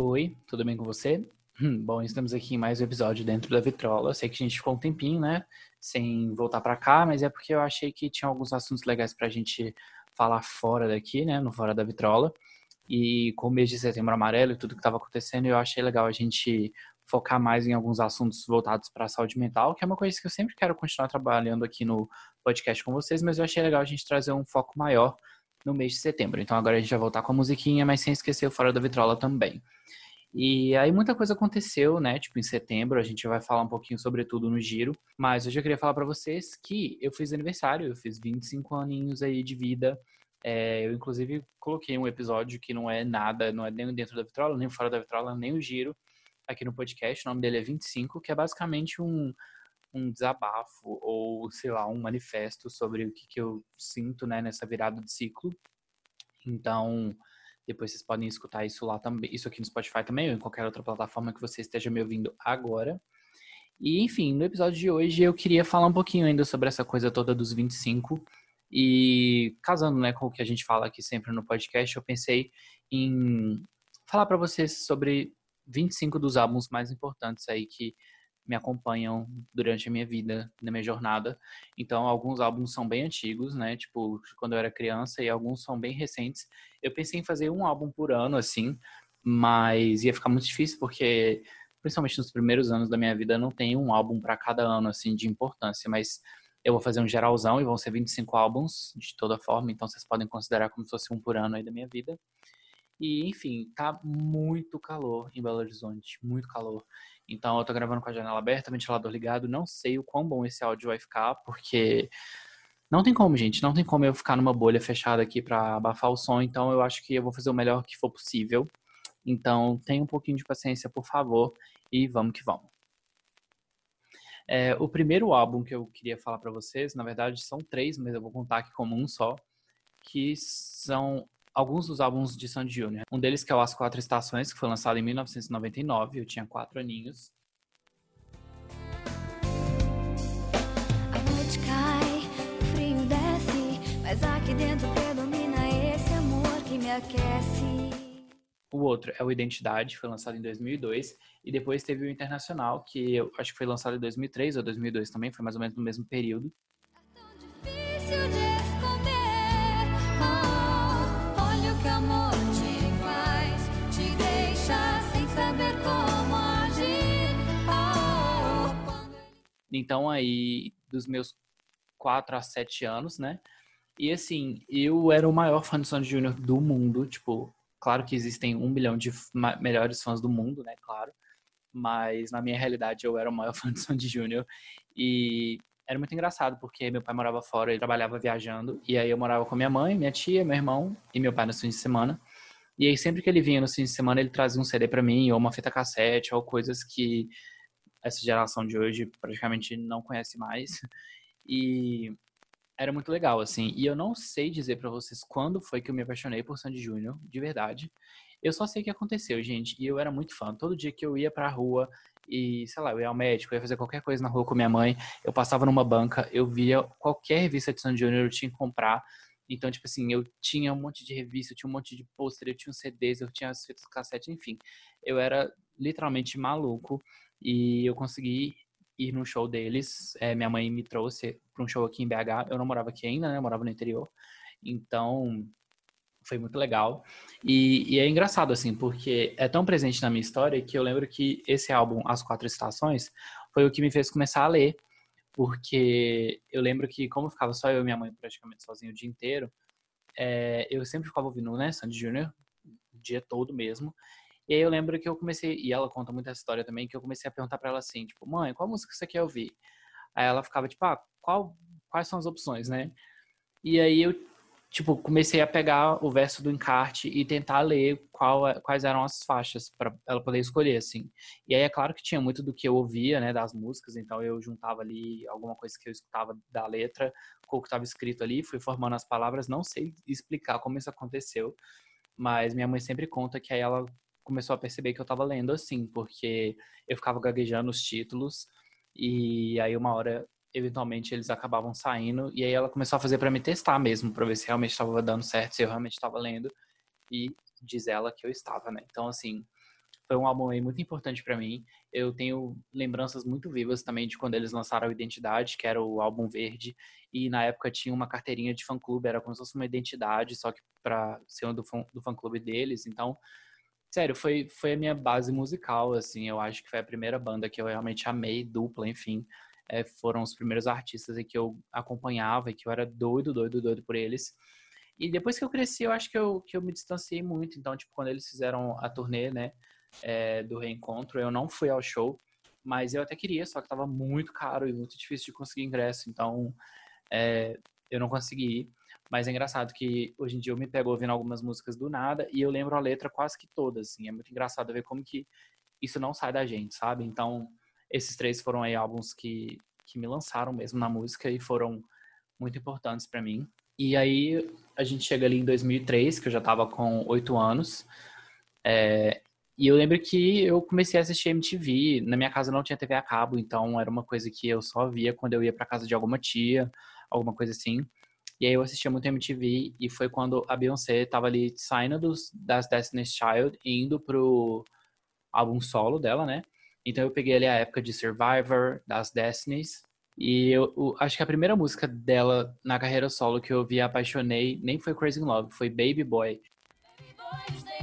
Oi, tudo bem com você? Hum, bom, estamos aqui em mais um episódio dentro da Vitrola. Sei que a gente ficou um tempinho, né, sem voltar para cá, mas é porque eu achei que tinha alguns assuntos legais pra gente falar fora daqui, né, no Fora da Vitrola. E com o mês de setembro amarelo e tudo que estava acontecendo, eu achei legal a gente focar mais em alguns assuntos voltados para a saúde mental, que é uma coisa que eu sempre quero continuar trabalhando aqui no podcast com vocês, mas eu achei legal a gente trazer um foco maior no mês de setembro. Então agora a gente vai voltar com a musiquinha, mas sem esquecer o Fora da Vitrola também. E aí muita coisa aconteceu, né? Tipo, em setembro, a gente vai falar um pouquinho sobre tudo no giro. Mas hoje eu queria falar para vocês que eu fiz aniversário, eu fiz 25 aninhos aí de vida. É, eu, inclusive, coloquei um episódio que não é nada, não é nem dentro da vitrola, nem fora da vitrola, nem o giro, aqui no podcast. O nome dele é 25, que é basicamente um, um desabafo ou, sei lá, um manifesto sobre o que, que eu sinto, né, nessa virada de ciclo. Então, depois vocês podem escutar isso lá também, isso aqui no Spotify também, ou em qualquer outra plataforma que você esteja me ouvindo agora. E, enfim, no episódio de hoje eu queria falar um pouquinho ainda sobre essa coisa toda dos 25. E casando, né, com o que a gente fala aqui sempre no podcast, eu pensei em falar para vocês sobre 25 dos álbuns mais importantes aí que me acompanham durante a minha vida, na minha jornada. Então, alguns álbuns são bem antigos, né? Tipo, quando eu era criança, e alguns são bem recentes. Eu pensei em fazer um álbum por ano, assim, mas ia ficar muito difícil porque, principalmente nos primeiros anos da minha vida, não tem um álbum para cada ano, assim, de importância. Mas eu vou fazer um geralzão e vão ser 25 álbuns, de toda forma, então vocês podem considerar como se fosse um por ano aí da minha vida. E, enfim, tá muito calor em Belo Horizonte, muito calor. Então eu tô gravando com a janela aberta, ventilador ligado. Não sei o quão bom esse áudio vai ficar, porque não tem como, gente. Não tem como eu ficar numa bolha fechada aqui para abafar o som. Então eu acho que eu vou fazer o melhor que for possível. Então tenha um pouquinho de paciência, por favor, e vamos que vamos. É, o primeiro álbum que eu queria falar para vocês, na verdade são três, mas eu vou contar aqui como um só, que são alguns dos álbuns de Sandy Júnior. Um deles que é o As Quatro Estações, que foi lançado em 1999, eu tinha quatro aninhos. A noite cai, o frio desce, mas aqui dentro predomina esse amor que me aquece. O outro é o Identidade, foi lançado em 2002, e depois teve o Internacional, que eu acho que foi lançado em 2003 ou 2002 também, foi mais ou menos no mesmo período. Então, aí, dos meus 4 a 7 anos, né? E assim, eu era o maior fã de Sandy Júnior do mundo. Tipo, claro que existem um bilhão de melhores fãs do mundo, né? Claro. Mas na minha realidade, eu era o maior fã de Sandy Júnior. E era muito engraçado, porque meu pai morava fora, ele trabalhava viajando. E aí eu morava com minha mãe, minha tia, meu irmão e meu pai nos fins de semana. E aí sempre que ele vinha no fim de semana, ele trazia um CD para mim, ou uma fita cassete, ou coisas que essa geração de hoje praticamente não conhece mais. E era muito legal, assim. E eu não sei dizer para vocês quando foi que eu me apaixonei por Sandy Júnior, de verdade. Eu só sei que aconteceu, gente. E eu era muito fã. Todo dia que eu ia pra rua e, sei lá, eu ia ao médico, eu ia fazer qualquer coisa na rua com minha mãe, eu passava numa banca, eu via qualquer revista de Sandy Júnior, eu tinha que comprar. Então, tipo assim, eu tinha um monte de revista, eu tinha um monte de pôster, eu tinha os CDs, eu tinha as fitas cassete, enfim. Eu era literalmente maluco e eu consegui ir no show deles. É, minha mãe me trouxe para um show aqui em BH. Eu não morava aqui ainda, né? Eu morava no interior. Então, foi muito legal. E, e, é engraçado, assim, porque é tão presente na minha história que eu lembro que esse álbum, As Quatro Estações, foi o que me fez começar a ler. Porque eu lembro que, como ficava só eu e minha mãe praticamente sozinho o dia inteiro, é, eu sempre ficava ouvindo, né, Sandy Júnior, o dia todo mesmo. E aí eu lembro que eu comecei, e ela conta muito essa história também, que eu comecei a perguntar para ela assim, tipo, mãe, qual música você quer ouvir? Aí ela ficava tipo, ah, qual, quais são as opções, né? E aí eu, tipo, comecei a pegar o verso do encarte e tentar ler qual, quais eram as faixas para ela poder escolher, assim. E aí é claro que tinha muito do que eu ouvia, né, das músicas, então eu juntava ali alguma coisa que eu escutava da letra com o que estava escrito ali, fui formando as palavras, não sei explicar como isso aconteceu, mas minha mãe sempre conta que aí ela começou a perceber que eu estava lendo assim, porque eu ficava gaguejando os títulos e aí uma hora eventualmente eles acabavam saindo e aí ela começou a fazer para me testar mesmo, para ver se realmente estava dando certo, se eu realmente estava lendo e diz ela que eu estava, né? Então assim, foi um álbum aí muito importante para mim. Eu tenho lembranças muito vivas também de quando eles lançaram a Identidade, que era o álbum verde, e na época tinha uma carteirinha de fã-clube, era como se fosse uma identidade, só que para ser um do fã-clube deles. Então, sério, foi, foi a minha base musical, assim. Eu acho que foi a primeira banda que eu realmente amei, dupla, enfim. É, foram os primeiros artistas que eu acompanhava e que eu era doido, doido, doido por eles. E depois que eu cresci, eu acho que eu, que eu me distanciei muito. Então, tipo, quando eles fizeram a turnê, né? é, do reencontro. Eu não fui ao show, mas eu até queria, só que estava muito caro e muito difícil de conseguir ingresso, então é, eu não consegui ir. Mas é engraçado que hoje em dia eu me pego ouvindo algumas músicas do nada e eu lembro a letra quase que todas, assim. É muito engraçado ver como que isso não sai da gente, sabe? Então, esses três foram aí álbuns que, que me lançaram mesmo na música e foram muito importantes para mim. E aí a gente chega ali em 2003, que eu já tava com oito anos. É, e eu lembro que eu comecei a assistir MTV. Na minha casa não tinha TV a cabo, então era uma coisa que eu só via quando eu ia para casa de alguma tia, alguma coisa assim. E aí eu assistia muito MTV e foi quando a Beyoncé tava ali saindo dos, das Destiny's Child e indo pro álbum solo dela, né? Então eu peguei ali a época de Survivor, das Destiny's. E eu, eu, acho que a primeira música dela na carreira solo que eu vi apaixonei nem foi Crazy in Love, foi Baby Boy. Baby boy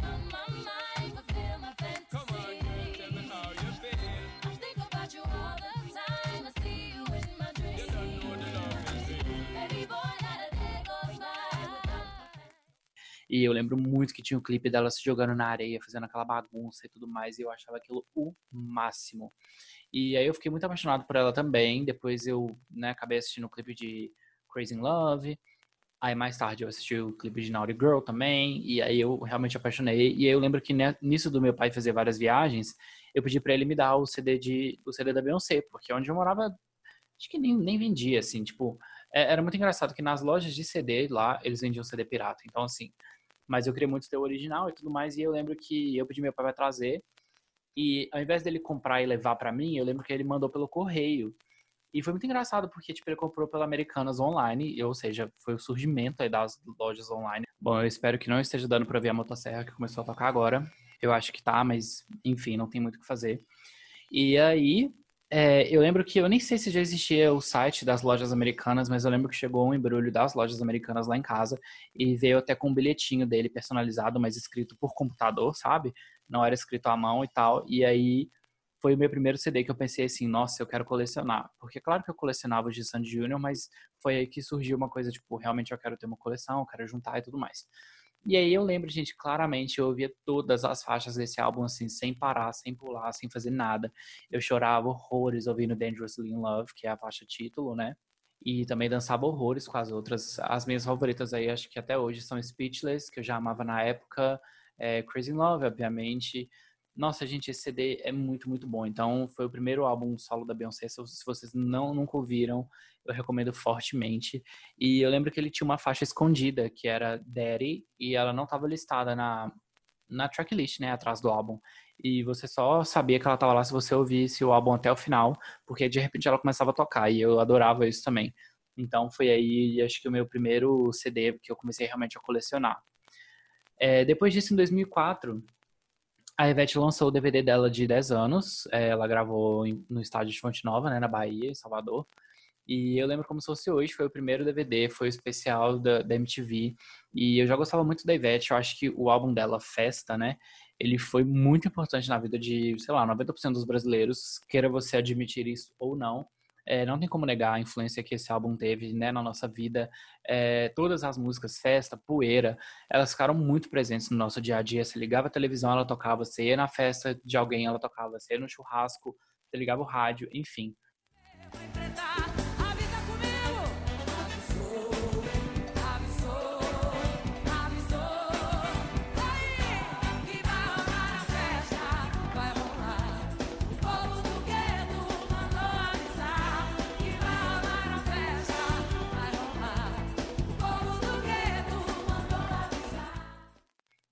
E eu lembro muito que tinha o um clipe dela se jogando na areia, fazendo aquela bagunça e tudo mais, e eu achava aquilo o máximo. E aí eu fiquei muito apaixonado por ela também. Depois eu né, acabei assistindo o clipe de Crazy in Love. Aí mais tarde eu assisti o clipe de Naughty Girl também, e aí eu realmente apaixonei. E aí eu lembro que nisso do meu pai fazer várias viagens, eu pedi para ele me dar o CD de o CD da Beyoncé, porque onde eu morava acho que nem, nem vendia assim, tipo, é, era muito engraçado que nas lojas de CD lá eles vendiam CD pirata. Então assim, mas eu queria muito ter o original e tudo mais. E eu lembro que eu pedi meu pai para trazer. E ao invés dele comprar e levar para mim, eu lembro que ele mandou pelo correio. E foi muito engraçado porque tipo, ele comprou pela Americanas online, ou seja, foi o surgimento aí das lojas online. Bom, eu espero que não esteja dando para ver a motosserra que começou a tocar agora. Eu acho que tá, mas enfim, não tem muito o que fazer. E aí, é, eu lembro que eu nem sei se já existia o site das lojas americanas, mas eu lembro que chegou um embrulho das lojas americanas lá em casa e veio até com um bilhetinho dele personalizado, mas escrito por computador, sabe? Não era escrito à mão e tal. E aí foi o meu primeiro CD que eu pensei assim, nossa, eu quero colecionar. Porque claro que eu colecionava de Sandy Junior, mas foi aí que surgiu uma coisa tipo, realmente eu quero ter uma coleção, eu quero juntar e tudo mais. E aí eu lembro, gente, claramente eu ouvia todas as faixas desse álbum assim, sem parar, sem pular, sem fazer nada. Eu chorava horrores ouvindo Dangerously in Love, que é a faixa título, né? E também dançava horrores com as outras. As minhas favoritas aí, acho que até hoje, são Speechless, que eu já amava na época, é, Crazy in Love, obviamente. Nossa, gente, esse CD é muito, muito bom. Então, foi o primeiro álbum solo da Beyoncé. Se vocês não nunca ouviram, eu recomendo fortemente. E eu lembro que ele tinha uma faixa escondida, que era Daddy, e ela não estava listada na, na tracklist, né, atrás do álbum. E você só sabia que ela estava lá se você ouvisse o álbum até o final, porque de repente ela começava a tocar, e eu adorava isso também. Então, foi aí, acho que o meu primeiro CD que eu comecei realmente a colecionar. É, depois disso, em 2004, a Ivete lançou o DVD dela de 10 anos. É, ela gravou no estádio de Fonte Nova, né, na Bahia, em Salvador. E eu lembro como se fosse hoje, foi o primeiro DVD, foi o especial da, da MTV. E eu já gostava muito da Ivete, eu acho que o álbum dela, Festa, né? Ele foi muito importante na vida de, sei lá, 90% dos brasileiros, queira você admitir isso ou não. É, não tem como negar a influência que esse álbum teve né, na nossa vida. É, todas as músicas, Festa, Poeira, elas ficaram muito presentes no nosso dia a dia. Você ligava a televisão, ela tocava. Você ia na festa de alguém, ela tocava. Você ia no churrasco, você ligava o rádio, enfim.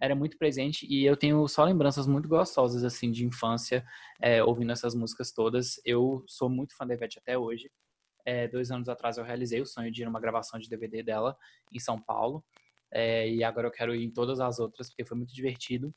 Era muito presente e eu tenho só lembranças muito gostosas assim de infância é, ouvindo essas músicas todas. Eu sou muito fã da Ivete até hoje. É, dois anos atrás eu realizei o sonho de ir numa gravação de DVD dela em São Paulo é, e agora eu quero ir em todas as outras porque foi muito divertido.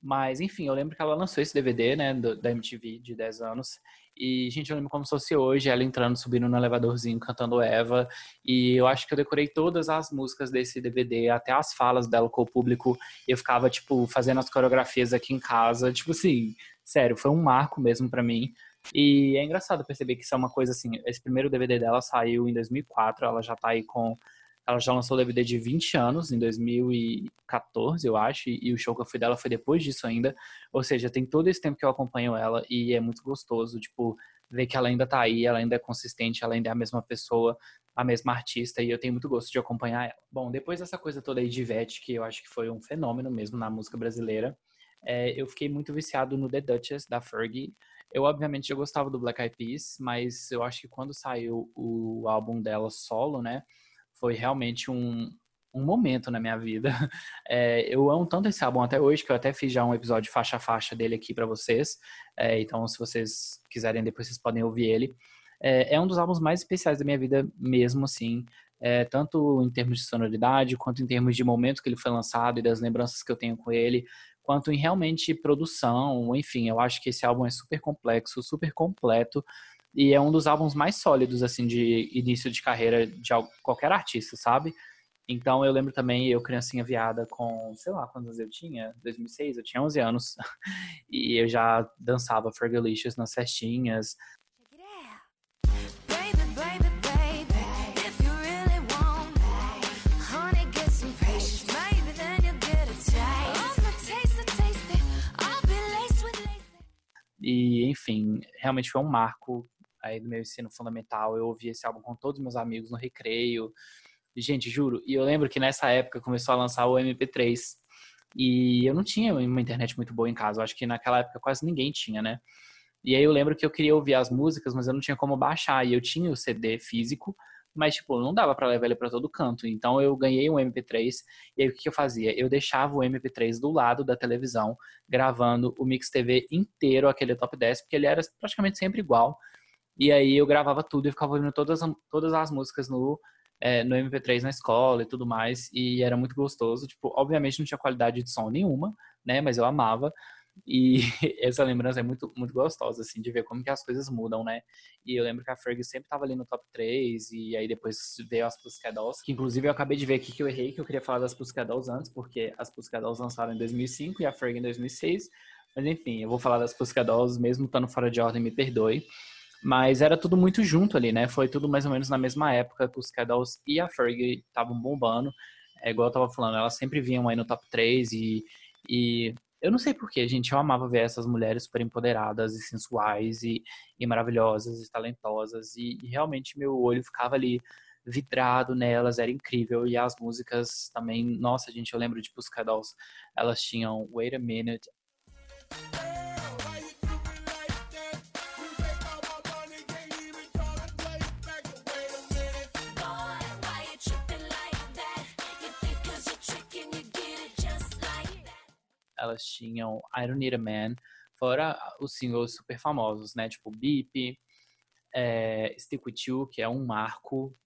Mas, enfim, eu lembro que ela lançou esse DVD, né, do, da MTV de 10 anos. E, gente, eu lembro como se fosse hoje, ela entrando, subindo no elevadorzinho, cantando Eva. E eu acho que eu decorei todas as músicas desse DVD, até as falas dela com o público. Eu ficava, tipo, fazendo as coreografias aqui em casa. Tipo assim, sério, foi um marco mesmo para mim. E é engraçado perceber que isso é uma coisa assim. Esse primeiro DVD dela saiu em 2004, ela já tá aí com ela já lançou o DVD de 20 anos, em 2014, eu acho, e o show que eu fui dela foi depois disso ainda. Ou seja, tem todo esse tempo que eu acompanho ela e é muito gostoso, tipo, ver que ela ainda tá aí, ela ainda é consistente, ela ainda é a mesma pessoa, a mesma artista, e eu tenho muito gosto de acompanhar ela. Bom, depois dessa coisa toda aí de Ivete, que eu acho que foi um fenômeno mesmo na música brasileira, é, eu fiquei muito viciado no The Duchess, da Fergie. Eu, obviamente, já gostava do Black Eyed Peas, mas eu acho que quando saiu o álbum dela solo, né, foi realmente um, um momento na minha vida. É, eu amo tanto esse álbum até hoje que eu até fiz já um episódio faixa a faixa dele aqui para vocês. É, então, se vocês quiserem depois, vocês podem ouvir ele. É, é um dos álbuns mais especiais da minha vida mesmo, assim. É, tanto em termos de sonoridade, quanto em termos de momento que ele foi lançado e das lembranças que eu tenho com ele, quanto em realmente produção, enfim, eu acho que esse álbum é super complexo, super completo e é um dos álbuns mais sólidos, assim, de início de carreira de qualquer artista, sabe? Então eu lembro também, eu criancinha viada com, sei lá, quantos eu tinha? 2006, eu tinha 11 anos. e eu já dançava Fergalicious nas festinhas, E, enfim, realmente foi um marco aí do meu ensino fundamental. Eu ouvi esse álbum com todos os meus amigos no recreio. Gente, juro. E eu lembro que nessa época começou a lançar o MP3. E eu não tinha uma internet muito boa em casa. Eu acho que naquela época quase ninguém tinha, né? E aí eu lembro que eu queria ouvir as músicas, mas eu não tinha como baixar. E eu tinha o CD físico, mas, tipo, não dava para levar ele para todo canto. Então eu ganhei um MP3. E aí o que eu fazia? Eu deixava o MP3 do lado da televisão, gravando o Mix TV inteiro, aquele top 10, porque ele era praticamente sempre igual. E aí eu gravava tudo e ficava ouvindo todas, todas as músicas no, é, no MP3 na escola e tudo mais. E era muito gostoso. Tipo, obviamente não tinha qualidade de som nenhuma, né? Mas eu amava. E essa lembrança é muito, muito gostosa, assim, de ver como que as coisas mudam, né? E eu lembro que a Fergie sempre tava ali no top 3, e aí depois veio as Pussycat Dolls, que inclusive eu acabei de ver aqui que eu errei, que eu queria falar das Pussycat Dolls antes, porque as Pussycat Dolls lançaram em 2005 e a Fergie em 2006. Mas enfim, eu vou falar das Pussycat Dolls, mesmo estando fora de ordem, me perdoe. Mas era tudo muito junto ali, né? Foi tudo mais ou menos na mesma época que os Dolls e a Fergie estavam bombando. É igual eu tava falando, elas sempre vinham aí no top 3 e, e eu não sei porquê, gente, eu amava ver essas mulheres super empoderadas e sensuais e, e maravilhosas e talentosas e, e, realmente meu olho ficava ali vidrado nelas, era incrível e as músicas também, nossa, gente, eu lembro de Pussycat Dolls, elas tinham Wait a Minute, elas tinham I Don't Need a Man, fora os singles super famosos, né? Tipo Beep, é, Stick With You, que é um marco.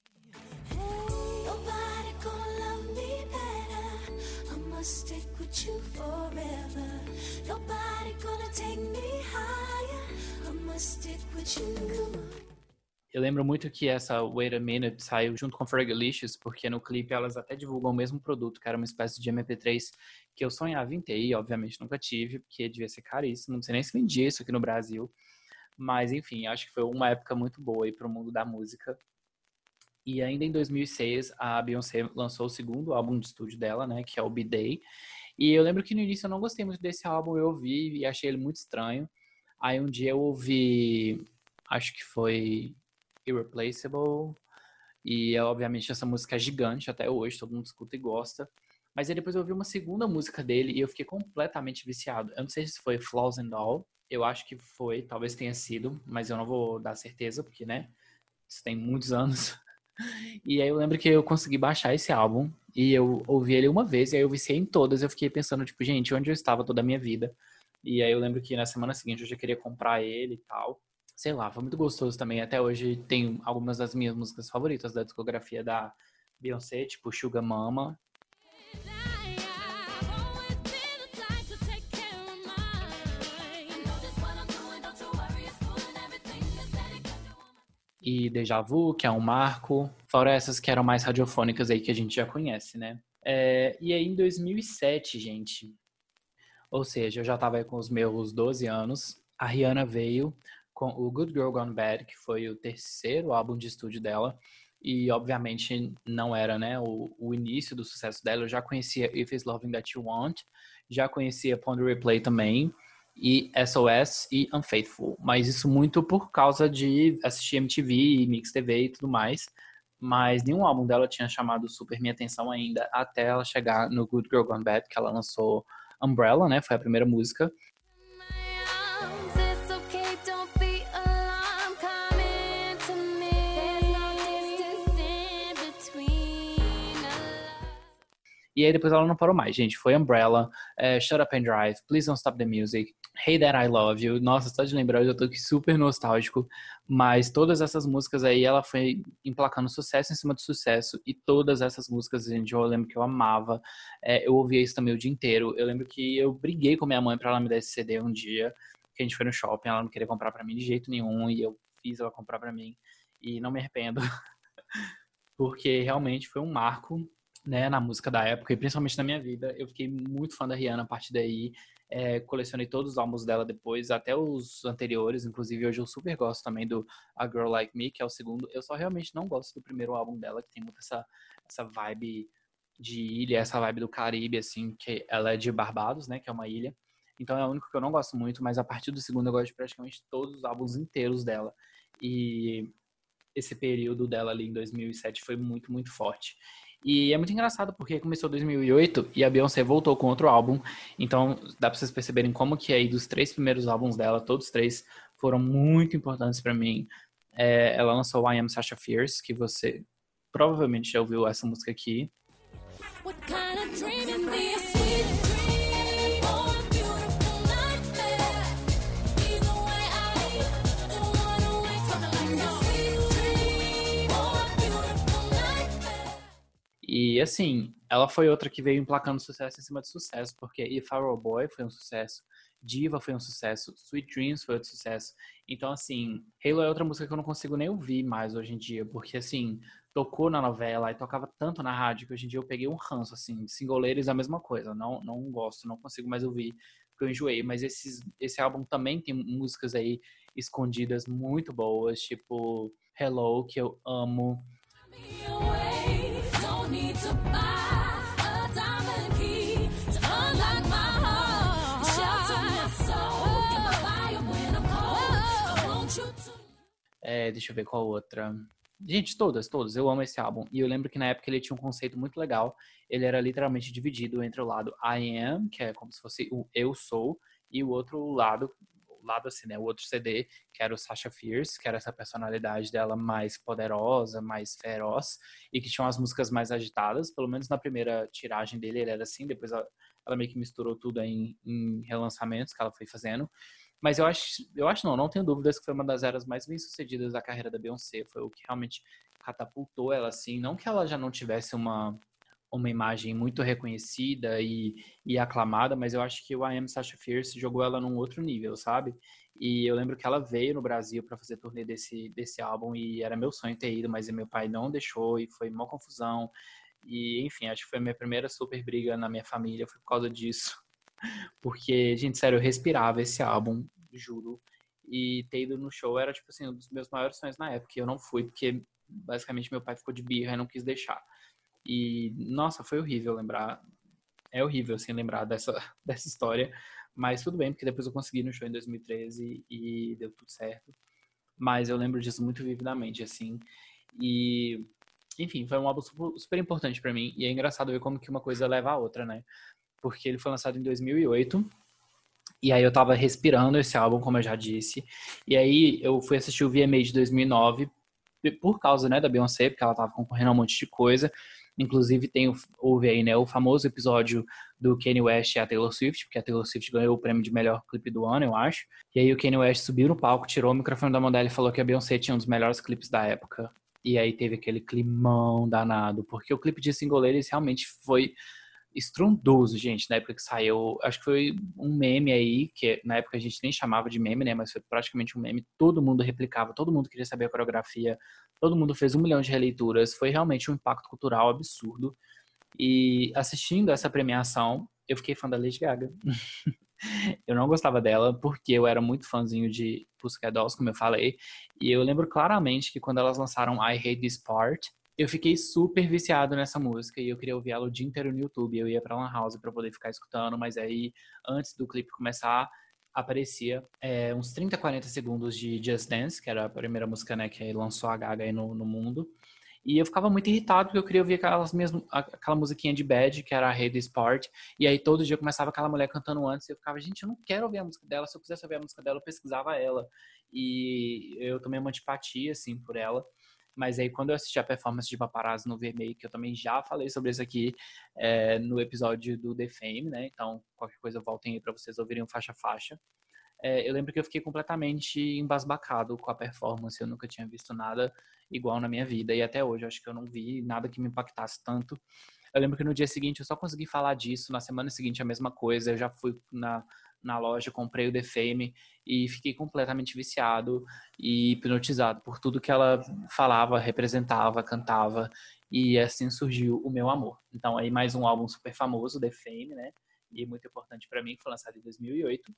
Eu lembro muito que essa Wait a Minute saiu junto com Fergalicious, porque no clipe elas até divulgam o mesmo produto, que era uma espécie de MP3 que eu sonhava em ter e obviamente nunca tive, porque devia ser caríssimo, não sei nem se vendia isso aqui no Brasil. Mas enfim, acho que foi uma época muito boa aí para o mundo da música. E ainda em 2006, a Beyoncé lançou o segundo álbum de estúdio dela, né, que é o B-Day. E eu lembro que no início eu não gostei muito desse álbum, eu ouvi e achei ele muito estranho. Aí um dia eu ouvi, acho que foi Irreplaceable. E obviamente essa música é gigante até hoje, todo mundo escuta e gosta. Mas aí depois eu ouvi uma segunda música dele e eu fiquei completamente viciado. Eu não sei se foi Flaws and All, eu acho que foi, talvez tenha sido, mas eu não vou dar certeza, porque, né, isso tem muitos anos. E aí eu lembro que eu consegui baixar esse álbum e eu ouvi ele uma vez e aí eu viciei em todas. Eu fiquei pensando, tipo, gente, onde eu estava toda a minha vida? E aí eu lembro que na semana seguinte eu já queria comprar ele e tal sei lá, foi muito gostoso também. Até hoje tem algumas das minhas músicas favoritas da discografia da Beyoncé, tipo Sugar Mama. E Deja Vu, que é um marco. Fora essas que eram mais radiofônicas aí que a gente já conhece, né? É, e aí em 2007, gente, ou seja, eu já estava com os meus 12 anos, a Rihanna veio com o Good Girl Gone Bad, que foi o terceiro álbum de estúdio dela, e obviamente não era né, o, o início do sucesso dela, eu já conhecia If It's Loving That You Want, já conhecia Ponder Replay também, e SOS e Unfaithful, mas isso muito por causa de assistir MTV, Mix TV e tudo mais, mas nenhum álbum dela tinha chamado super minha atenção ainda até ela chegar no Good Girl Gone Bad, que ela lançou Umbrella, né, foi a primeira música, E aí depois ela não parou mais, gente. Foi Umbrella, é, Shut Up and Drive, Please Don't Stop the Music, Hey That I Love You. Nossa, só de lembrar, eu já tô aqui super nostálgico. Mas todas essas músicas aí, ela foi emplacando sucesso em cima de sucesso. E todas essas músicas, gente, eu lembro que eu amava. É, eu ouvia isso também o dia inteiro. Eu lembro que eu briguei com minha mãe para ela me dar esse CD um dia. Que a gente foi no shopping, ela não queria comprar para mim de jeito nenhum. E eu fiz ela comprar para mim. E não me arrependo. porque realmente foi um marco né, na música da época e principalmente na minha vida. Eu fiquei muito fã da Rihanna a partir daí. É, colecionei todos os álbuns dela depois, até os anteriores. Inclusive, hoje eu super gosto também do A Girl Like Me, que é o segundo. Eu só realmente não gosto do primeiro álbum dela, que tem muito essa, essa vibe de ilha, essa vibe do Caribe, assim, que ela é de Barbados, né, que é uma ilha. Então é o único que eu não gosto muito, mas a partir do segundo eu gosto de praticamente todos os álbuns inteiros dela. E esse período dela ali em 2007 foi muito, muito forte. E é muito engraçado porque começou 2008 e a Beyoncé voltou com outro álbum. Então dá pra vocês perceberem como que aí dos três primeiros álbuns dela, todos três foram muito importantes para mim. É, ela lançou I Am Sasha Fierce, que você provavelmente já ouviu essa música aqui. What kind of E assim, ela foi outra que veio emplacando sucesso em cima de sucesso, porque If I Were Boy foi um sucesso, Diva foi um sucesso, Sweet Dreams foi outro sucesso. Então, assim, Halo é outra música que eu não consigo nem ouvir mais hoje em dia, porque assim, tocou na novela e tocava tanto na rádio que hoje em dia eu peguei um ranço, assim, singoleiros a mesma coisa, não, não gosto, não consigo mais ouvir, porque eu enjoei, mas esses, esse álbum também tem músicas aí escondidas muito boas, tipo Hello, que eu amo. É, deixa eu ver qual outra. Gente, todas, todas. Eu amo esse álbum. E eu lembro que na época ele tinha um conceito muito legal. Ele era literalmente dividido entre o lado I am, que é como se fosse o eu sou, e o outro lado, lado assim, né? O outro CD, que era o Sasha Fierce, que era essa personalidade dela mais poderosa, mais feroz, e que tinha umas músicas mais agitadas. Pelo menos na primeira tiragem dele ele era assim, depois ela, ela meio que misturou tudo em, em relançamentos que ela foi fazendo. Mas eu acho, eu acho não, não tenho dúvidas que foi uma das eras mais bem-sucedidas da carreira da Beyoncé. Foi o que realmente catapultou ela assim. Não que ela já não tivesse uma uma imagem muito reconhecida e, e aclamada, mas eu acho que o I Sasha Fierce jogou ela num outro nível, sabe? E eu lembro que ela veio no Brasil para fazer turnê desse, desse álbum e era meu sonho ter ido, mas meu pai não deixou e foi uma confusão. E, enfim, acho que foi a minha primeira super briga na minha família, foi por causa disso. Porque, gente, sério, eu respirava esse álbum, juro. E ter ido no show era, tipo assim, um dos meus maiores sonhos na época. E eu não fui, porque basicamente meu pai ficou de birra e não quis deixar. E, nossa, foi horrível lembrar. É horrível, assim, lembrar dessa, dessa história. Mas tudo bem, porque depois eu consegui no show em 2013 e deu tudo certo. Mas eu lembro disso muito vividamente, assim. E, enfim, foi um álbum super, importante para mim. E é engraçado ver como que uma coisa leva a outra, né? Porque ele foi lançado em 2008. E aí eu tava respirando esse álbum, como eu já disse. E aí eu fui assistir o VMA de 2009 por causa, né, da Beyoncé, porque ela tava concorrendo a um monte de coisa. Inclusive, tem, houve aí, né, o famoso episódio do Kanye West e a Taylor Swift, porque a Taylor Swift ganhou o prêmio de melhor clipe do ano, eu acho. E aí o Kanye West subiu no palco, tirou o microfone da mão dela e falou que a Beyoncé tinha um dos melhores clipes da época. E aí teve aquele climão danado, porque o clipe de Single Ladies realmente foi estrondoso, gente, na época que saiu. Acho que foi um meme aí, que na época a gente nem chamava de meme, né? Mas foi praticamente um meme. Todo mundo replicava, todo mundo queria saber a coreografia, todo mundo fez um milhão de releituras. Foi realmente um impacto cultural absurdo. E assistindo essa premiação, eu fiquei fã da Lady Gaga. eu não gostava dela porque eu era muito fãzinho de Pussycat Dolls, como eu falei. E eu lembro claramente que quando elas lançaram I Hate This Part, eu fiquei super viciado nessa música e eu queria ouvir ela o dia inteiro no YouTube. Eu ia pra Lan House pra poder ficar escutando, mas aí, antes do clipe começar, aparecia é, uns 30, 40 segundos de Just Dance, que era a primeira música né, que lançou a Gaga aí no, no mundo. E eu ficava muito irritado porque eu queria ouvir aquelas mesmo, aquela musiquinha de bad, que era a Rede Sport. E aí todo dia começava aquela mulher cantando antes. E eu ficava, gente, eu não quero ouvir a música dela. Se eu quisesse ouvir a música dela, eu pesquisava ela. E eu tomei uma antipatia, assim, por ela. Mas aí, quando eu assisti a performance de Paparazzi no VMA, que eu também já falei sobre isso aqui é, no episódio do The Fame, né? Então, qualquer coisa, voltem aí para vocês ouvirem o faixa faixa. É, eu lembro que eu fiquei completamente embasbacado com a performance. Eu nunca tinha visto nada igual na minha vida. E até hoje, eu acho que eu não vi nada que me impactasse tanto. Eu lembro que no dia seguinte eu só consegui falar disso. Na semana seguinte, a mesma coisa. Eu já fui na, na loja, comprei o The Fame e fiquei completamente viciado e hipnotizado por tudo que ela falava, representava, cantava e assim surgiu o meu amor. Então aí mais um álbum super famoso, The Fame, né? E muito importante para mim, foi lançado em 2008.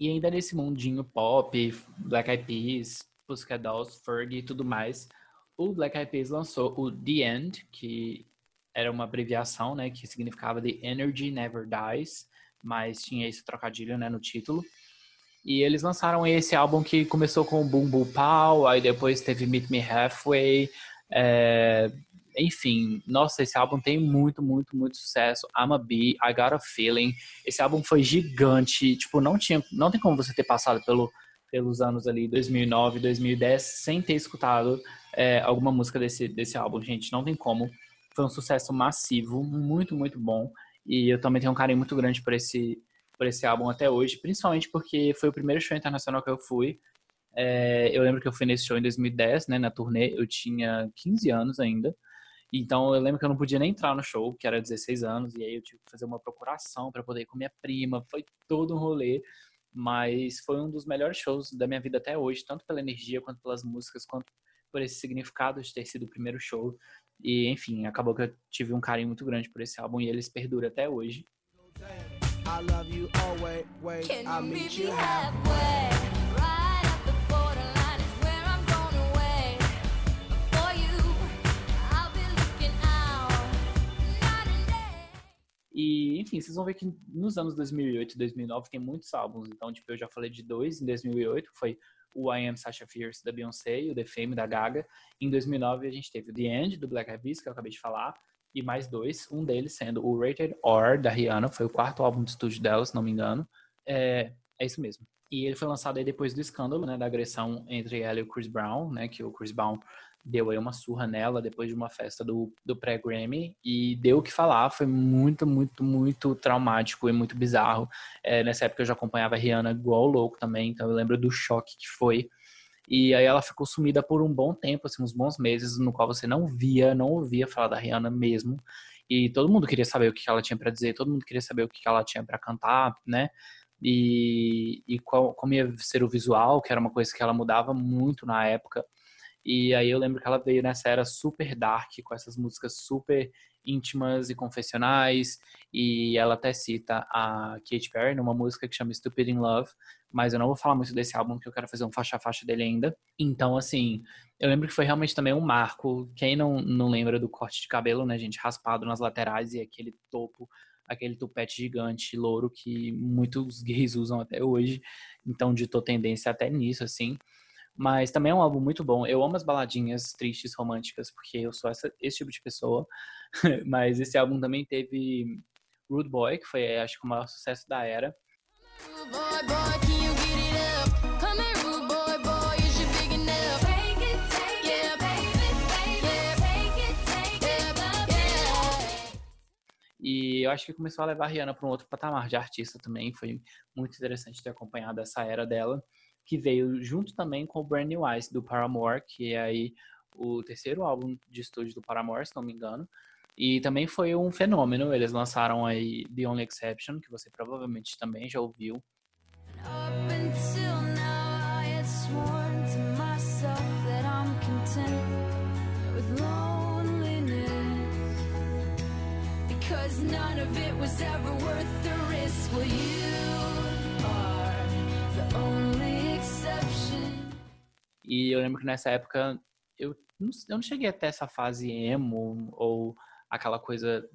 E ainda nesse mundinho pop, Black Eyed Peas, Pussycat Dolls, Fergie e tudo mais, o Black Eyed Peas lançou o The End, que era uma abreviação, né, que significava The Energy Never Dies, mas tinha esse trocadilho, né, no título. E eles lançaram esse álbum que começou com Boom Boom Pow, aí depois teve Meet Me Halfway, é... enfim, nossa, esse álbum tem muito, muito, muito sucesso. I'm a Bee, I Got a Feeling. Esse álbum foi gigante, tipo, não tinha, não tem como você ter passado pelo, pelos anos ali 2009, 2010 sem ter escutado é, alguma música desse, desse álbum, gente. Não tem como. Foi um sucesso massivo, muito, muito bom. E eu também tenho um carinho muito grande por esse, por esse álbum até hoje, principalmente porque foi o primeiro show internacional que eu fui. É, eu lembro que eu fui nesse show em 2010, né, na turnê, eu tinha 15 anos ainda. Então eu lembro que eu não podia nem entrar no show, que era 16 anos, e aí eu tive que fazer uma procuração para poder ir com minha prima. Foi todo um rolê, mas foi um dos melhores shows da minha vida até hoje, tanto pela energia, quanto pelas músicas, quanto por esse significado de ter sido o primeiro show. E, enfim, acabou que eu tive um carinho muito grande por esse álbum e ele perdura até hoje. E, enfim, vocês vão ver que nos anos 2008 e 2009 tem muitos álbuns. Então, tipo, eu já falei de dois em 2008, foi o I Am Sasha Fierce da Beyoncé e o The Fame da Gaga. Em 2009 a gente teve o The End do Black Eyed Peas, que eu acabei de falar, e mais dois, um deles sendo o Rated R da Rihanna, foi o quarto álbum de estúdio dela, se não me engano. É, é isso mesmo. E ele foi lançado aí depois do escândalo, né, da agressão entre ela e o Chris Brown, né, que o Chris Brown deu aí uma surra nela depois de uma festa do, do pré-Grammy e deu o que falar, foi muito, muito, muito traumático e muito bizarro. É, nessa época eu já acompanhava a Rihanna igual louco também, então eu lembro do choque que foi. E aí ela ficou sumida por um bom tempo, assim, uns bons meses, no qual você não via, não ouvia falar da Rihanna mesmo. E todo mundo queria saber o que ela tinha para dizer, todo mundo queria saber o que ela tinha para cantar, né? E, e qual, como ia ser o visual, que era uma coisa que ela mudava muito na época. E aí eu lembro que ela veio nessa era super dark, com essas músicas super íntimas e confessionais. E ela até cita a Katy Perry numa música que chama Stupid in Love. Mas eu não vou falar muito desse álbum, porque eu quero fazer um faixa-faixa dele ainda. Então, assim, eu lembro que foi realmente também um marco. Quem não, não lembra do corte de cabelo, né, gente? Raspado nas laterais e aquele topo aquele tupete gigante louro que muitos gays usam até hoje. Então ditou tendência até nisso, assim. Mas também é um álbum muito bom. Eu amo as baladinhas tristes, românticas, porque eu sou essa, esse tipo de pessoa. Mas esse álbum também teve Rude Boy, que foi, acho que, o maior sucesso da era. E eu acho que começou a levar a Rihanna para um outro patamar de artista também. Foi muito interessante ter acompanhado essa era dela. Que veio junto também com o Brand New Eyes do Paramore, que é aí o terceiro álbum de estúdio do Paramore, se não me engano. E também foi um fenômeno. Eles lançaram aí The Only Exception, que você provavelmente também já ouviu. None of it was ever worth the risk you E eu lembro que nessa época eu não, eu não cheguei até essa fase emo ou aquela coisa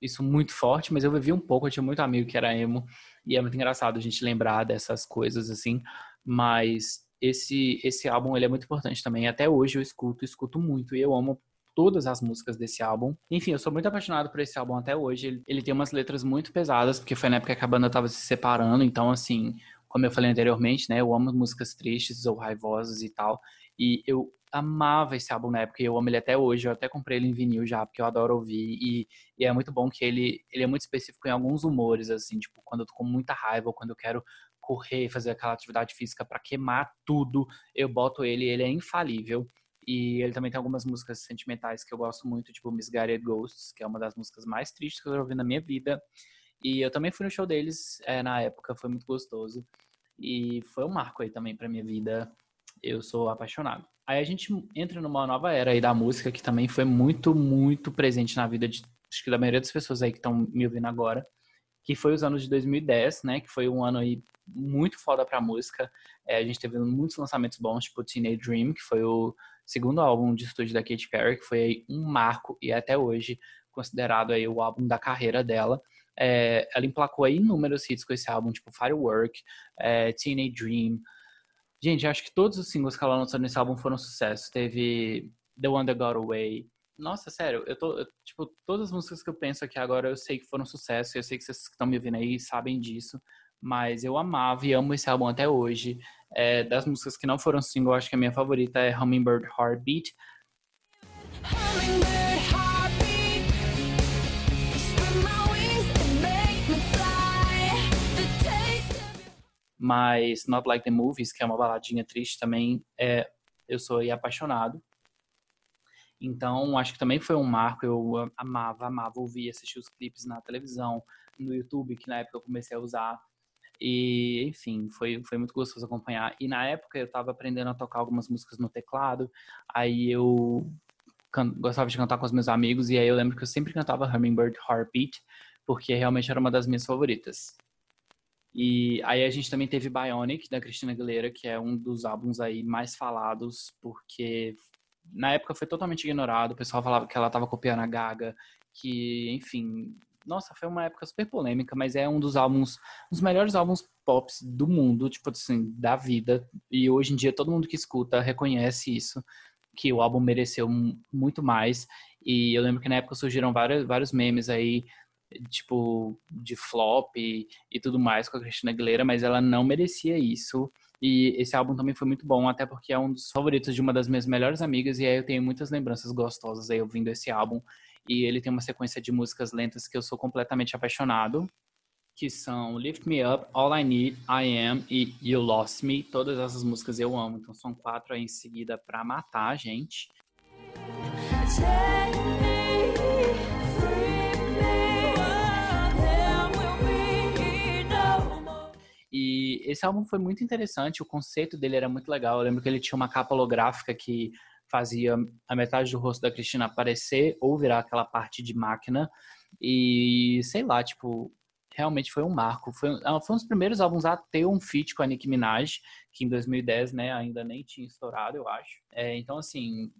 isso muito forte, mas eu vivi um pouco, eu tinha muito amigo que era emo, e é muito engraçado a gente lembrar dessas coisas assim, mas esse esse álbum ele é muito importante também. Até hoje eu escuto, escuto muito e eu amo todas as músicas desse álbum. Enfim, eu sou muito apaixonado por esse álbum até hoje. Ele, ele tem umas letras muito pesadas, porque foi na época que a banda tava se separando, então assim, como eu falei anteriormente, né, eu amo músicas tristes ou raivosas e tal. E eu amava esse álbum na época e eu amo ele até hoje. Eu até comprei ele em vinil já, porque eu adoro ouvir. E, e, é muito bom que ele, ele é muito específico em alguns humores, assim, tipo, quando eu tô com muita raiva ou quando eu quero correr, fazer aquela atividade física para queimar tudo, eu boto ele, ele é infalível. E ele também tem algumas músicas sentimentais que eu gosto muito, tipo Misguided Ghosts, que é uma das músicas mais tristes que eu ouvi na minha vida. E eu também fui no show deles é, na época, foi muito gostoso. E foi um marco aí também pra minha vida eu sou apaixonado. Aí a gente entra numa nova era aí da música que também foi muito, muito presente na vida de, acho que da maioria das pessoas aí que estão me ouvindo agora, que foi os anos de 2010, né? Que foi um ano aí muito foda pra música. É, a gente teve muitos lançamentos bons, tipo Teenage Dream, que foi o segundo álbum de estúdio da Katy Perry, que foi aí um marco e até hoje considerado aí o álbum da carreira dela. É, ela emplacou inúmeros hits com esse álbum, tipo Firework, é, Teenage Dream, Gente, acho que todos os singles que ela lançou nesse álbum foram sucesso. Teve The One That Got Away. Nossa, sério, eu tô. Eu, tipo, todas as músicas que eu penso aqui agora eu sei que foram sucesso. Eu sei que vocês que estão me ouvindo aí sabem disso. Mas eu amava e amo esse álbum até hoje. É, das músicas que não foram single, acho que a minha favorita é Hummingbird Heartbeat. Hummingbird. Mas Not Like the Movies, que é uma baladinha triste também, é, eu sou apaixonado. Então, acho que também foi um marco. Eu amava, amava ouvir, assistir os clipes na televisão, no YouTube, que na época eu comecei a usar. E, enfim, foi, foi muito gostoso acompanhar. E na época eu estava aprendendo a tocar algumas músicas no teclado. Aí eu gostava de cantar com os meus amigos. E aí eu lembro que eu sempre cantava Hummingbird Heartbeat, porque realmente era uma das minhas favoritas. E aí a gente também teve Bionic, da Cristina Aguilera, que é um dos álbuns aí mais falados, porque na época foi totalmente ignorado, o pessoal falava que ela estava copiando a Gaga, que, enfim, nossa, foi uma época super polêmica, mas é um dos álbuns, um dos melhores álbuns pop do mundo, tipo assim, da vida. E hoje em dia todo mundo que escuta reconhece isso, que o álbum mereceu muito mais. E eu lembro que na época surgiram vários, vários memes aí tipo, de flop e, e tudo mais com a Cristina Aguilera, mas ela não merecia isso. E esse álbum também foi muito bom, até porque é um dos favoritos de uma das minhas melhores amigas, e aí eu tenho muitas lembranças gostosas aí ouvindo esse álbum. E ele tem uma sequência de músicas lentas que eu sou completamente apaixonado, que são Lift Me Up, All I Need, I Am e You Lost Me. Todas essas músicas eu amo, então são quatro aí em seguida pra matar, gente. Take Esse álbum foi muito interessante, o conceito dele era muito legal. Eu lembro que ele tinha uma capa holográfica que fazia a metade do rosto da Cristina aparecer ou virar aquela parte de máquina. E sei lá, tipo, realmente foi um marco. Foi, ah, foi um dos primeiros álbuns a ter um feat com a Nicki Minaj, que em 2010, né, ainda nem tinha estourado, eu acho. É, então, assim,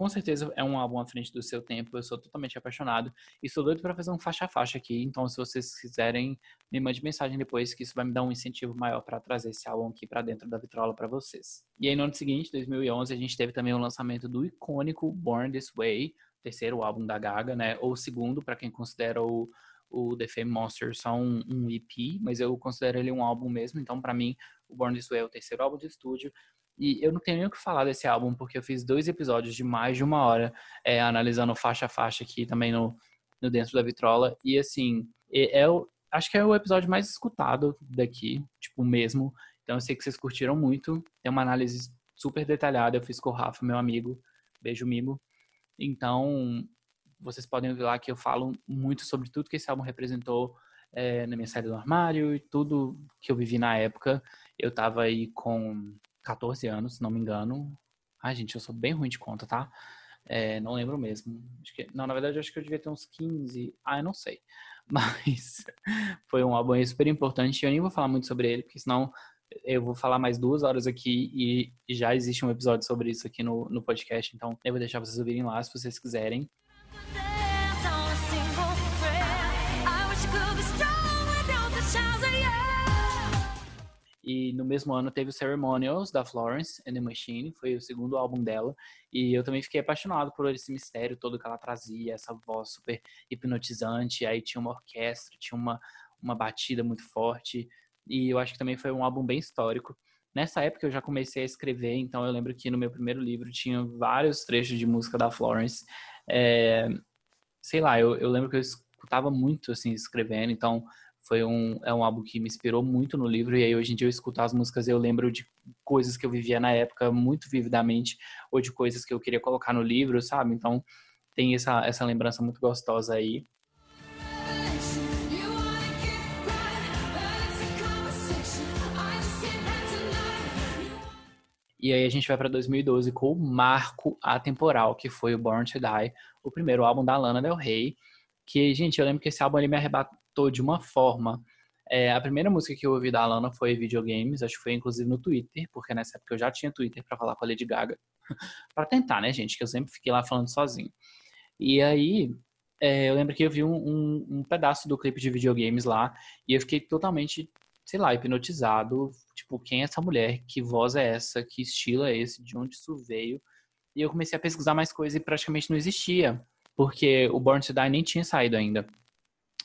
com certeza é um álbum à frente do seu tempo. Eu sou totalmente apaixonado e sou doido para fazer um faixa a faixa aqui. Então, se vocês quiserem, me mande mensagem depois, que isso vai me dar um incentivo maior para trazer esse álbum aqui para dentro da vitrola para vocês. E aí, no ano seguinte, 2011, a gente teve também o lançamento do icônico Born This Way, terceiro álbum da Gaga, né? Ou segundo, para quem considera o o The Fame Monster só um, um, EP, mas eu considero ele um álbum mesmo. Então, para mim, o Born This Way é o terceiro álbum de estúdio. E eu não tenho nem o que falar desse álbum, porque eu fiz dois episódios de mais de uma hora é, analisando faixa a faixa aqui também no, no Dentro da Vitrola. E assim, é, é acho que é o episódio mais escutado daqui, tipo, mesmo. Então eu sei que vocês curtiram muito. Tem uma análise super detalhada, eu fiz com o Rafa, meu amigo. Beijo, Mimo. Então, vocês podem ver lá que eu falo muito sobre tudo que esse álbum representou é, na minha saída do armário e tudo que eu vivi na época. Eu tava aí com 14 anos, se não me engano. Ai, gente, eu sou bem ruim de conta, tá? É, não lembro mesmo. Que, não, na verdade, acho que eu devia ter uns 15. Ah, eu não sei. Mas foi um álbum super importante. Eu nem vou falar muito sobre ele, porque senão eu vou falar mais duas horas aqui e já existe um episódio sobre isso aqui no, no podcast. Então, eu vou deixar vocês ouvirem lá se vocês quiserem. E no mesmo ano teve o Ceremonials da Florence and the Machine, foi o segundo álbum dela. E eu também fiquei apaixonado por esse mistério todo que ela trazia, essa voz super hipnotizante. Aí tinha uma orquestra, tinha uma, uma batida muito forte. E eu acho que também foi um álbum bem histórico. Nessa época eu já comecei a escrever, então eu lembro que no meu primeiro livro tinha vários trechos de música da Florence. É, sei lá, eu, eu lembro que eu escutava muito assim escrevendo, então foi um, é um álbum que me inspirou muito no livro, e aí hoje em dia eu escuto as músicas e eu lembro de coisas que eu vivia na época muito vividamente, ou de coisas que eu queria colocar no livro, sabe? Então tem essa, essa lembrança muito gostosa aí. E aí a gente vai para 2012 com o marco atemporal, que foi o Born to Die, o primeiro álbum da Lana Del Rey, que, gente, eu lembro que esse álbum ele me arrebatou de uma forma. É, a primeira música que eu ouvi da Lana foi Videogames, acho que foi inclusive no Twitter, porque nessa época eu já tinha Twitter para falar com a Lady Gaga. para tentar, né, gente? Que eu sempre fiquei lá falando sozinho. E aí, é, eu lembro que eu vi um, um, um, pedaço do clipe de videogames lá e eu fiquei totalmente, sei lá, hipnotizado. Tipo, quem é essa mulher? Que voz é essa? Que estilo é esse? De onde isso veio? E eu comecei a pesquisar mais coisas e praticamente não existia porque o Born to Die nem tinha saído ainda.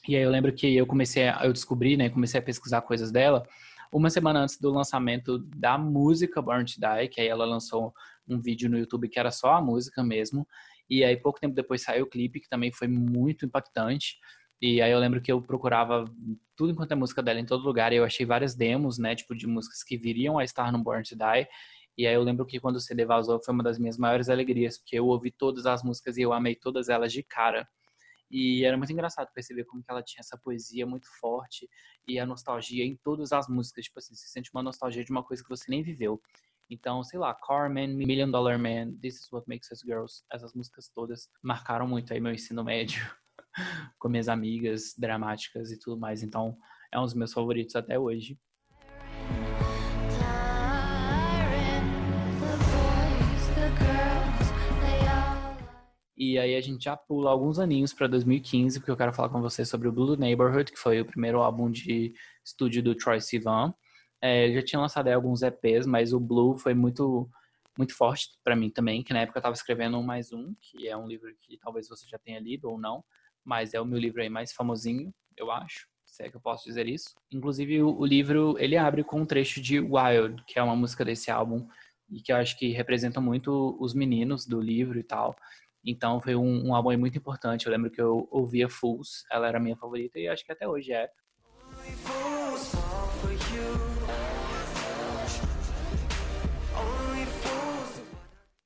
E aí eu lembro que eu comecei, a, eu descobri, né, comecei a pesquisar coisas dela uma semana antes do lançamento da música Born to Die, que aí ela lançou um vídeo no YouTube que era só a música mesmo. E aí pouco tempo depois saiu o clipe, que também foi muito impactante. E aí eu lembro que eu procurava tudo enquanto é música dela em todo lugar, e eu achei várias demos, né, tipo de músicas que viriam a estar no Born to Die. E aí eu lembro que quando o CD vazou foi uma das minhas maiores alegrias, porque eu ouvi todas as músicas e eu amei todas elas de cara. E era muito engraçado perceber como que ela tinha essa poesia muito forte e a nostalgia em todas as músicas. Tipo assim, você sente uma nostalgia de uma coisa que você nem viveu. Então, sei lá, Carmen, Million Dollar Man, This Is What Makes Us Girls, essas músicas todas marcaram muito aí meu ensino médio com minhas amigas dramáticas e tudo mais. Então, é um dos meus favoritos até hoje. E aí a gente já pula alguns aninhos para 2015, porque eu quero falar com você sobre o Blue Neighborhood, que foi o primeiro álbum de estúdio do Troy Sivan. É, ele já tinha lançado alguns EPs, mas o Blue foi muito muito forte para mim também, que na época eu estava escrevendo um mais um, que é um livro que talvez você já tenha lido ou não, mas é o meu livro aí mais famosinho, eu acho, se é que eu posso dizer isso. Inclusive o, o livro, ele abre com um trecho de Wild, que é uma música desse álbum, e que eu acho que representa muito os meninos do livro e tal. Então foi um, um álbum muito importante. Eu lembro que eu ouvia Fools, ela era a minha favorita e acho que até hoje é.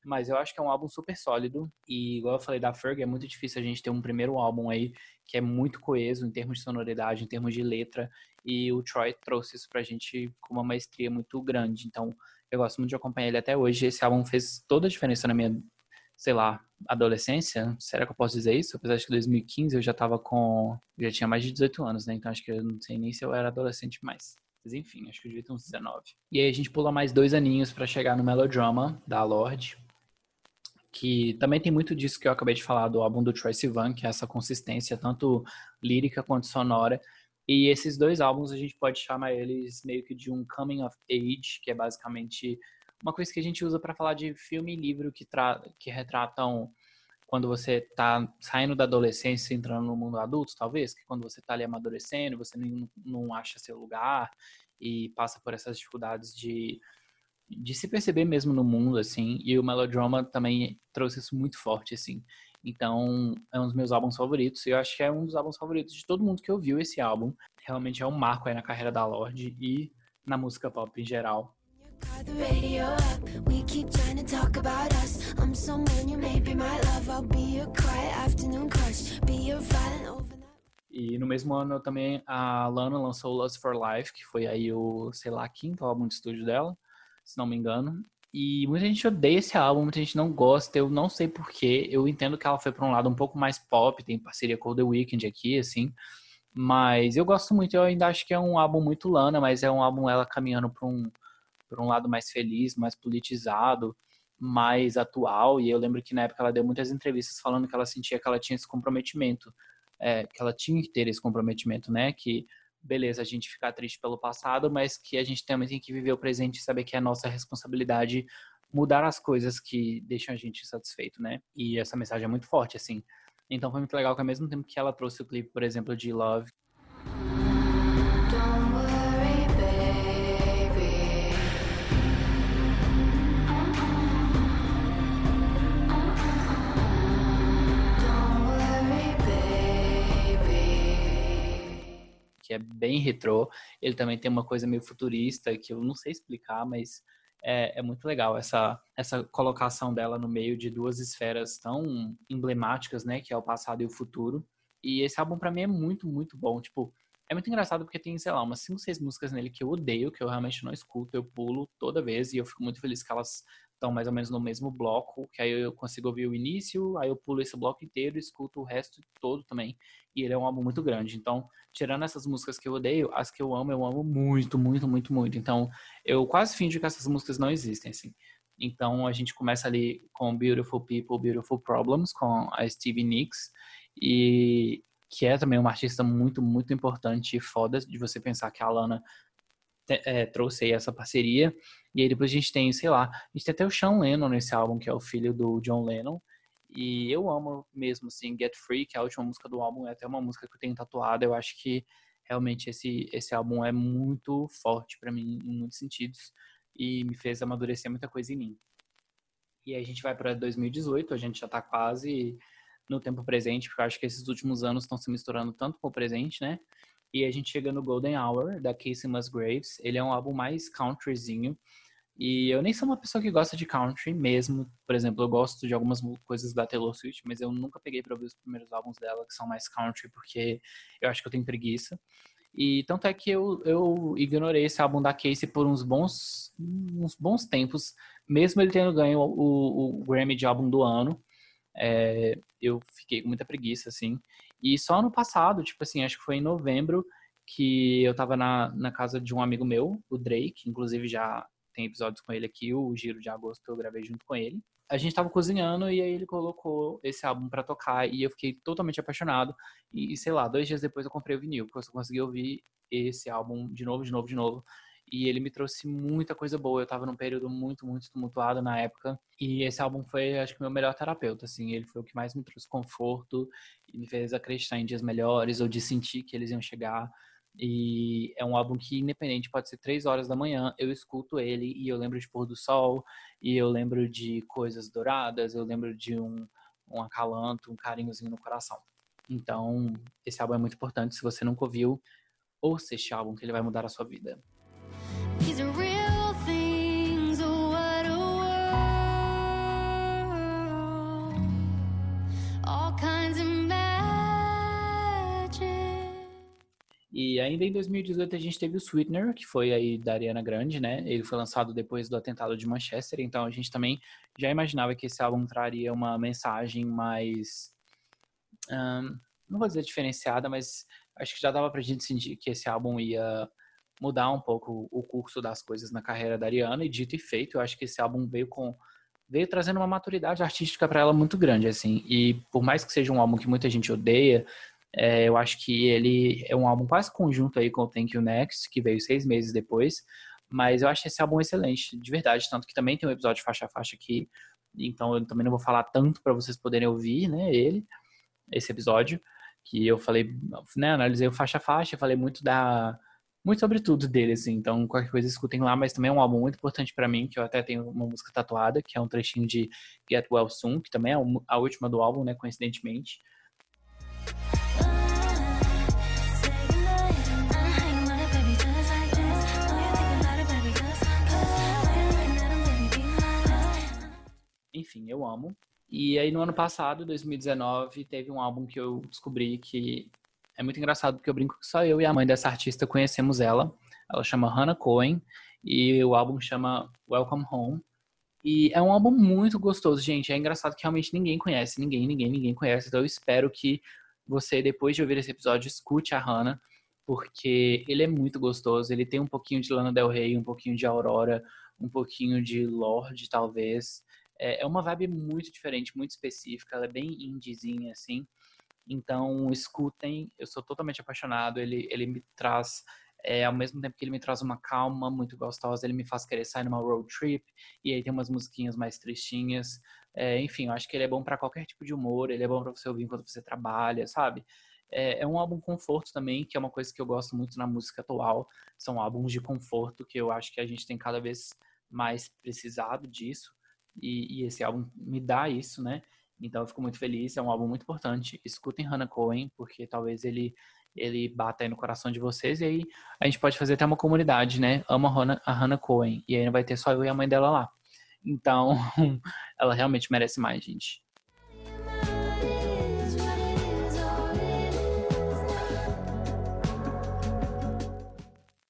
Mas eu acho que é um álbum super sólido. E igual eu falei da Ferg, é muito difícil a gente ter um primeiro álbum aí que é muito coeso em termos de sonoridade, em termos de letra. E o Troy trouxe isso pra gente com uma maestria muito grande. Então eu gosto muito de acompanhar ele até hoje. Esse álbum fez toda a diferença na minha sei lá, adolescência, será que eu posso dizer isso? Apesar de que em 2015 eu já tava com, já tinha mais de 18 anos, né? Então acho que eu não sei nem se eu era adolescente mais. Mas enfim, acho que eu devia ter uns 19. E aí a gente pula mais dois aninhos para chegar no Melodrama, da Lorde, que também tem muito disso que eu acabei de falar do álbum do Troy Sivan, que é essa consistência, tanto lírica quanto sonora. E esses dois álbuns a gente pode chamar eles meio que de um coming of age, que é basicamente uma coisa que a gente usa para falar de filme e livro que, que retratam quando você está saindo da adolescência entrando no mundo adulto, talvez, que quando você está ali amadurecendo, você não, não acha seu lugar e passa por essas dificuldades de, de se perceber mesmo no mundo, assim, e o Melodrama também trouxe isso muito forte, assim. Então, é um dos meus álbuns favoritos, e eu acho que é um dos álbuns favoritos de todo mundo que ouviu esse álbum. Realmente é um marco aí na carreira da Lorde, e na música pop em geral. E no mesmo ano também a Lana lançou Lust for Life, que foi aí o, sei lá, quinto álbum de estúdio dela, se não me engano. E muita gente odeia esse álbum, muita gente não gosta, eu não sei porquê. Eu entendo que ela foi para um lado um pouco mais pop, tem parceria com The Weeknd aqui, assim. Mas eu gosto muito, eu ainda acho que é um álbum muito Lana, mas é um álbum ela caminhando para um, pra um lado mais feliz, mais politizado, mais atual. E eu lembro que na época ela deu muitas entrevistas falando que ela sentia que ela tinha esse comprometimento, é, que ela tinha que ter esse comprometimento, né? Que beleza, a gente ficar triste pelo passado, mas que a gente também tem que viver o presente e saber que é nossa responsabilidade mudar as coisas que deixam a gente satisfeito, né? E essa mensagem é muito forte, assim. Então foi muito legal que ao mesmo tempo que ela trouxe o clipe, por exemplo, de Love, que é bem retrô. Ele também tem uma coisa meio futurista que eu não sei explicar, mas é, é muito legal essa, essa colocação dela no meio de duas esferas tão emblemáticas, né? Que é o passado e o futuro. E esse álbum pra mim é muito, muito bom. Tipo, é muito engraçado porque tem, sei lá, umas 5, 6 músicas nele que eu odeio, que eu realmente não escuto, eu pulo toda vez e eu fico muito feliz que elas estão mais ou menos no mesmo bloco, que aí eu consigo ouvir o início, aí eu pulo esse bloco inteiro e escuto o resto todo também. E ele é um álbum muito grande. Então, tirando essas músicas que eu odeio, as que eu amo, eu amo muito, muito, muito, muito. Então, eu quase finjo que essas músicas não existem, assim. Então, a gente começa ali com Beautiful People, Beautiful Problems, com a Stevie Nicks, e que é também uma artista muito, muito importante e foda de você pensar que a Lana é, trouxe aí essa parceria. E aí depois a gente tem, sei lá, a gente tem até o Sean Lennon nesse álbum, que é o filho do John Lennon. E eu amo mesmo, assim, Get Free, que é a última música do álbum, é até uma música que eu tenho tatuada. Eu acho que realmente esse, esse álbum é muito forte pra mim em muitos sentidos e me fez amadurecer muita coisa em mim. E aí a gente vai para 2018, a gente já tá quase no tempo presente, porque eu acho que esses últimos anos estão se misturando tanto com o presente, né? E a gente chega no Golden Hour, da Casey Musgraves. Ele é um álbum mais countryzinho. E eu nem sou uma pessoa que gosta de country mesmo. Por exemplo, eu gosto de algumas coisas da Taylor Swift, mas eu nunca peguei pra ouvir os primeiros álbuns dela, que são mais country, porque eu acho que eu tenho preguiça. E tanto é que eu, eu ignorei esse álbum da Casey por uns bons, uns bons tempos, mesmo ele tendo ganho o, o Grammy de álbum do ano. É, eu fiquei com muita preguiça, assim. E só ano passado, tipo assim, acho que foi em novembro, que eu tava na, na casa de um amigo meu, o Drake, inclusive já tem episódios com ele aqui, o Giro de Agosto eu gravei junto com ele. A gente tava cozinhando e aí ele colocou esse álbum pra tocar e eu fiquei totalmente apaixonado. E sei lá, dois dias depois eu comprei o vinil, porque eu só consegui ouvir esse álbum de novo, de novo, de novo. E ele me trouxe muita coisa boa. Eu tava num período muito, muito tumultuado na época. E esse álbum foi, acho que, meu melhor terapeuta, assim. Ele foi o que mais me trouxe conforto e me fez acreditar em dias melhores ou de sentir que eles iam chegar. E é um álbum que, independente, pode ser três horas da manhã, eu escuto ele e eu lembro de pôr do sol, e eu lembro de coisas douradas, eu lembro de um, um acalanto, um carinhozinho no coração. Então, esse álbum é muito importante. Se você nunca ouviu, ouça este álbum que ele vai mudar a sua vida. E ainda em 2018 a gente teve o Sweetener, que foi aí da Ariana Grande, né? Ele foi lançado depois do atentado de Manchester, então a gente também já imaginava que esse álbum traria uma mensagem mais. ahn, não vou dizer diferenciada, mas acho que já dava pra gente sentir que esse álbum ia mudar um pouco o curso das coisas na carreira da Ariana, e dito e feito, eu acho que esse álbum veio com veio trazendo uma maturidade artística para ela muito grande, assim. E por mais que seja um álbum que muita gente odeia, é, eu acho que ele é um álbum quase conjunto aí com o Thank You Next, que veio seis meses depois. Mas eu acho esse álbum excelente, de verdade. Tanto que também tem um episódio faixa a faixa aqui. Então eu também não vou falar tanto para vocês poderem ouvir, né, ele, esse episódio. Que eu falei, né, analisei o faixa a faixa, falei muito da muito sobre tudo dele, assim. Então, qualquer coisa escutem lá, mas também é um álbum muito importante para mim, que eu até tenho uma música tatuada, que é um trechinho de Get Well Soon, que também é a última do álbum, né, coincidentemente. Enfim, eu amo. E aí no ano passado, 2019, teve um álbum que eu descobri que é muito engraçado porque eu brinco que só eu e a mãe dessa artista conhecemos ela. Ela chama Hannah Cohen e o álbum chama Welcome Home. E é um álbum muito gostoso, gente. É engraçado que realmente ninguém conhece, ninguém, ninguém, ninguém conhece. Então eu espero que você, depois de ouvir esse episódio, escute a Hannah, porque ele é muito gostoso. Ele tem um pouquinho de Lana Del Rey, um pouquinho de Aurora, um pouquinho de Lorde, talvez. É, é uma vibe muito diferente, muito específica. Ela é bem indiezinha, assim. Então, escutem. Eu sou totalmente apaixonado. Ele, ele me traz é, ao mesmo tempo que ele me traz uma calma muito gostosa, ele me faz querer sair numa road trip, e aí tem umas musiquinhas mais tristinhas. É, enfim, eu acho que ele é bom para qualquer tipo de humor, ele é bom para você ouvir enquanto você trabalha, sabe? É, é, um álbum conforto também, que é uma coisa que eu gosto muito na música atual. São álbuns de conforto que eu acho que a gente tem cada vez mais precisado disso. E, e esse álbum me dá isso, né? Então eu fico muito feliz, é um álbum muito importante. Escutem Hannah Cohen, porque talvez ele ele bata aí no coração de vocês e aí a gente pode fazer até uma comunidade, né? Ama a Hannah, a Hannah Cohen e aí não vai ter só eu e a mãe dela lá. Então, ela realmente merece mais, gente.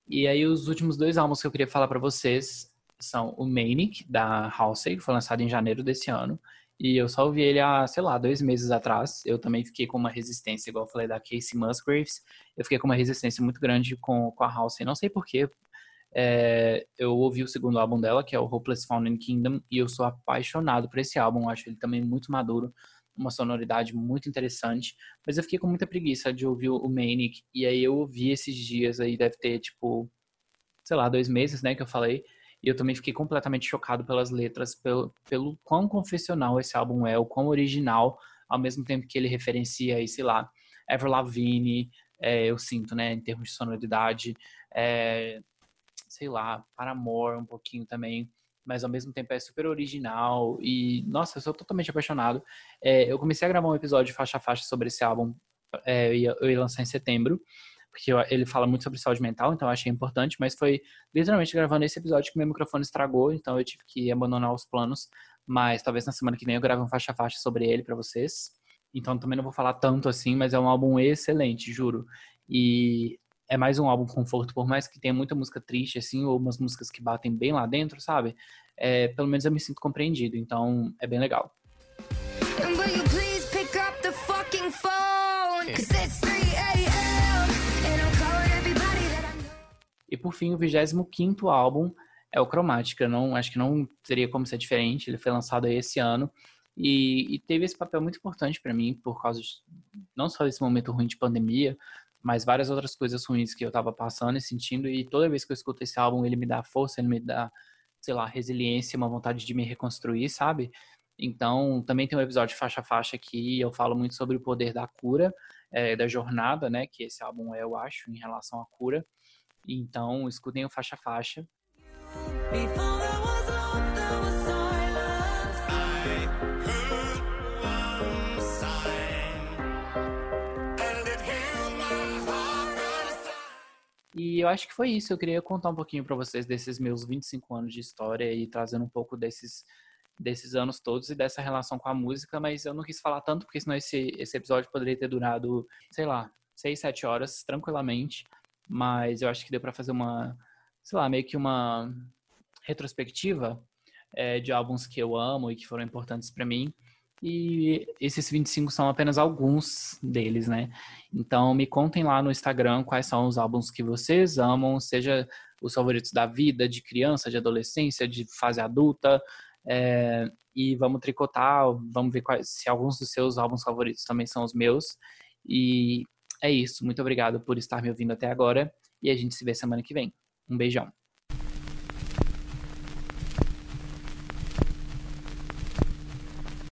E aí os últimos dois álbuns que eu queria falar para vocês são o Manic, da Halsey, que foi lançado em janeiro desse ano, e eu só ouvi ele há, sei lá, dois meses atrás. Eu também fiquei com uma resistência, igual eu falei da Casey Musgraves. Eu fiquei com uma resistência muito grande com, com a House. Não sei porquê. É, eu ouvi o segundo álbum dela, que é o Hopeless Found in Kingdom, e eu sou apaixonado por esse álbum. Eu acho ele também muito maduro, uma sonoridade muito interessante. Mas eu fiquei com muita preguiça de ouvir o Manic. E aí eu ouvi esses dias aí, deve ter, tipo, sei lá, dois meses, né, que eu falei. E eu também fiquei completamente chocado pelas letras, pelo, pelo quão confessional esse álbum é, o quão original, ao mesmo tempo que ele referencia aí, sei lá, Ever Lavigne, é, eu sinto, né, em termos de sonoridade, é, sei lá, Paramore um pouquinho também, mas ao mesmo tempo é super original e, nossa, eu sou totalmente apaixonado. É, eu comecei a gravar um episódio faixa a faixa sobre esse álbum, eu, ia, eu ia lançar em setembro, porque ele fala muito sobre saúde mental, então eu achei importante, mas foi literalmente gravando esse episódio que meu microfone estragou, então eu tive que abandonar os planos, mas talvez na semana que vem eu grave um faixa a faixa sobre ele para vocês. Então também não vou falar tanto assim, mas é um álbum excelente, juro. E é mais um álbum conforto, por mais que tenha muita música triste, assim, ou umas músicas que batem bem lá dentro, sabe? É, pelo menos eu me sinto compreendido, então é bem legal. E por fim, o 25 álbum é o Cromática. Não, acho que não teria como ser diferente. Ele foi lançado esse ano e, e teve esse papel muito importante para mim por causa de, não só desse momento ruim de pandemia, mas várias outras coisas ruins que eu tava passando e sentindo. E toda vez que eu escuto esse álbum, ele me dá força, ele me dá, sei lá, resiliência, uma vontade de me reconstruir, sabe? Então, também tem um episódio faixa a faixa que eu falo muito sobre o poder da cura, é, da jornada, né? Que esse álbum é, eu acho, em relação à cura. Então, escutem o faixa faixa. E eu acho que foi isso. Eu queria contar um pouquinho para vocês desses meus 25 anos de história e trazendo um pouco desses, desses anos todos e dessa relação com a música, mas eu não quis falar tanto, porque senão esse, esse episódio poderia ter durado, sei lá, 6, 7 horas tranquilamente mas eu acho que deu para fazer uma, sei lá, meio que uma retrospectiva é, de álbuns que eu amo e que foram importantes para mim. E esses 25 são apenas alguns deles, né? Então me contem lá no Instagram quais são os álbuns que vocês amam, seja os favoritos da vida, de criança, de adolescência, de fase adulta. É, e vamos tricotar, vamos ver quais, se alguns dos seus álbuns favoritos também são os meus. E é isso. Muito obrigado por estar me ouvindo até agora e a gente se vê semana que vem. Um beijão.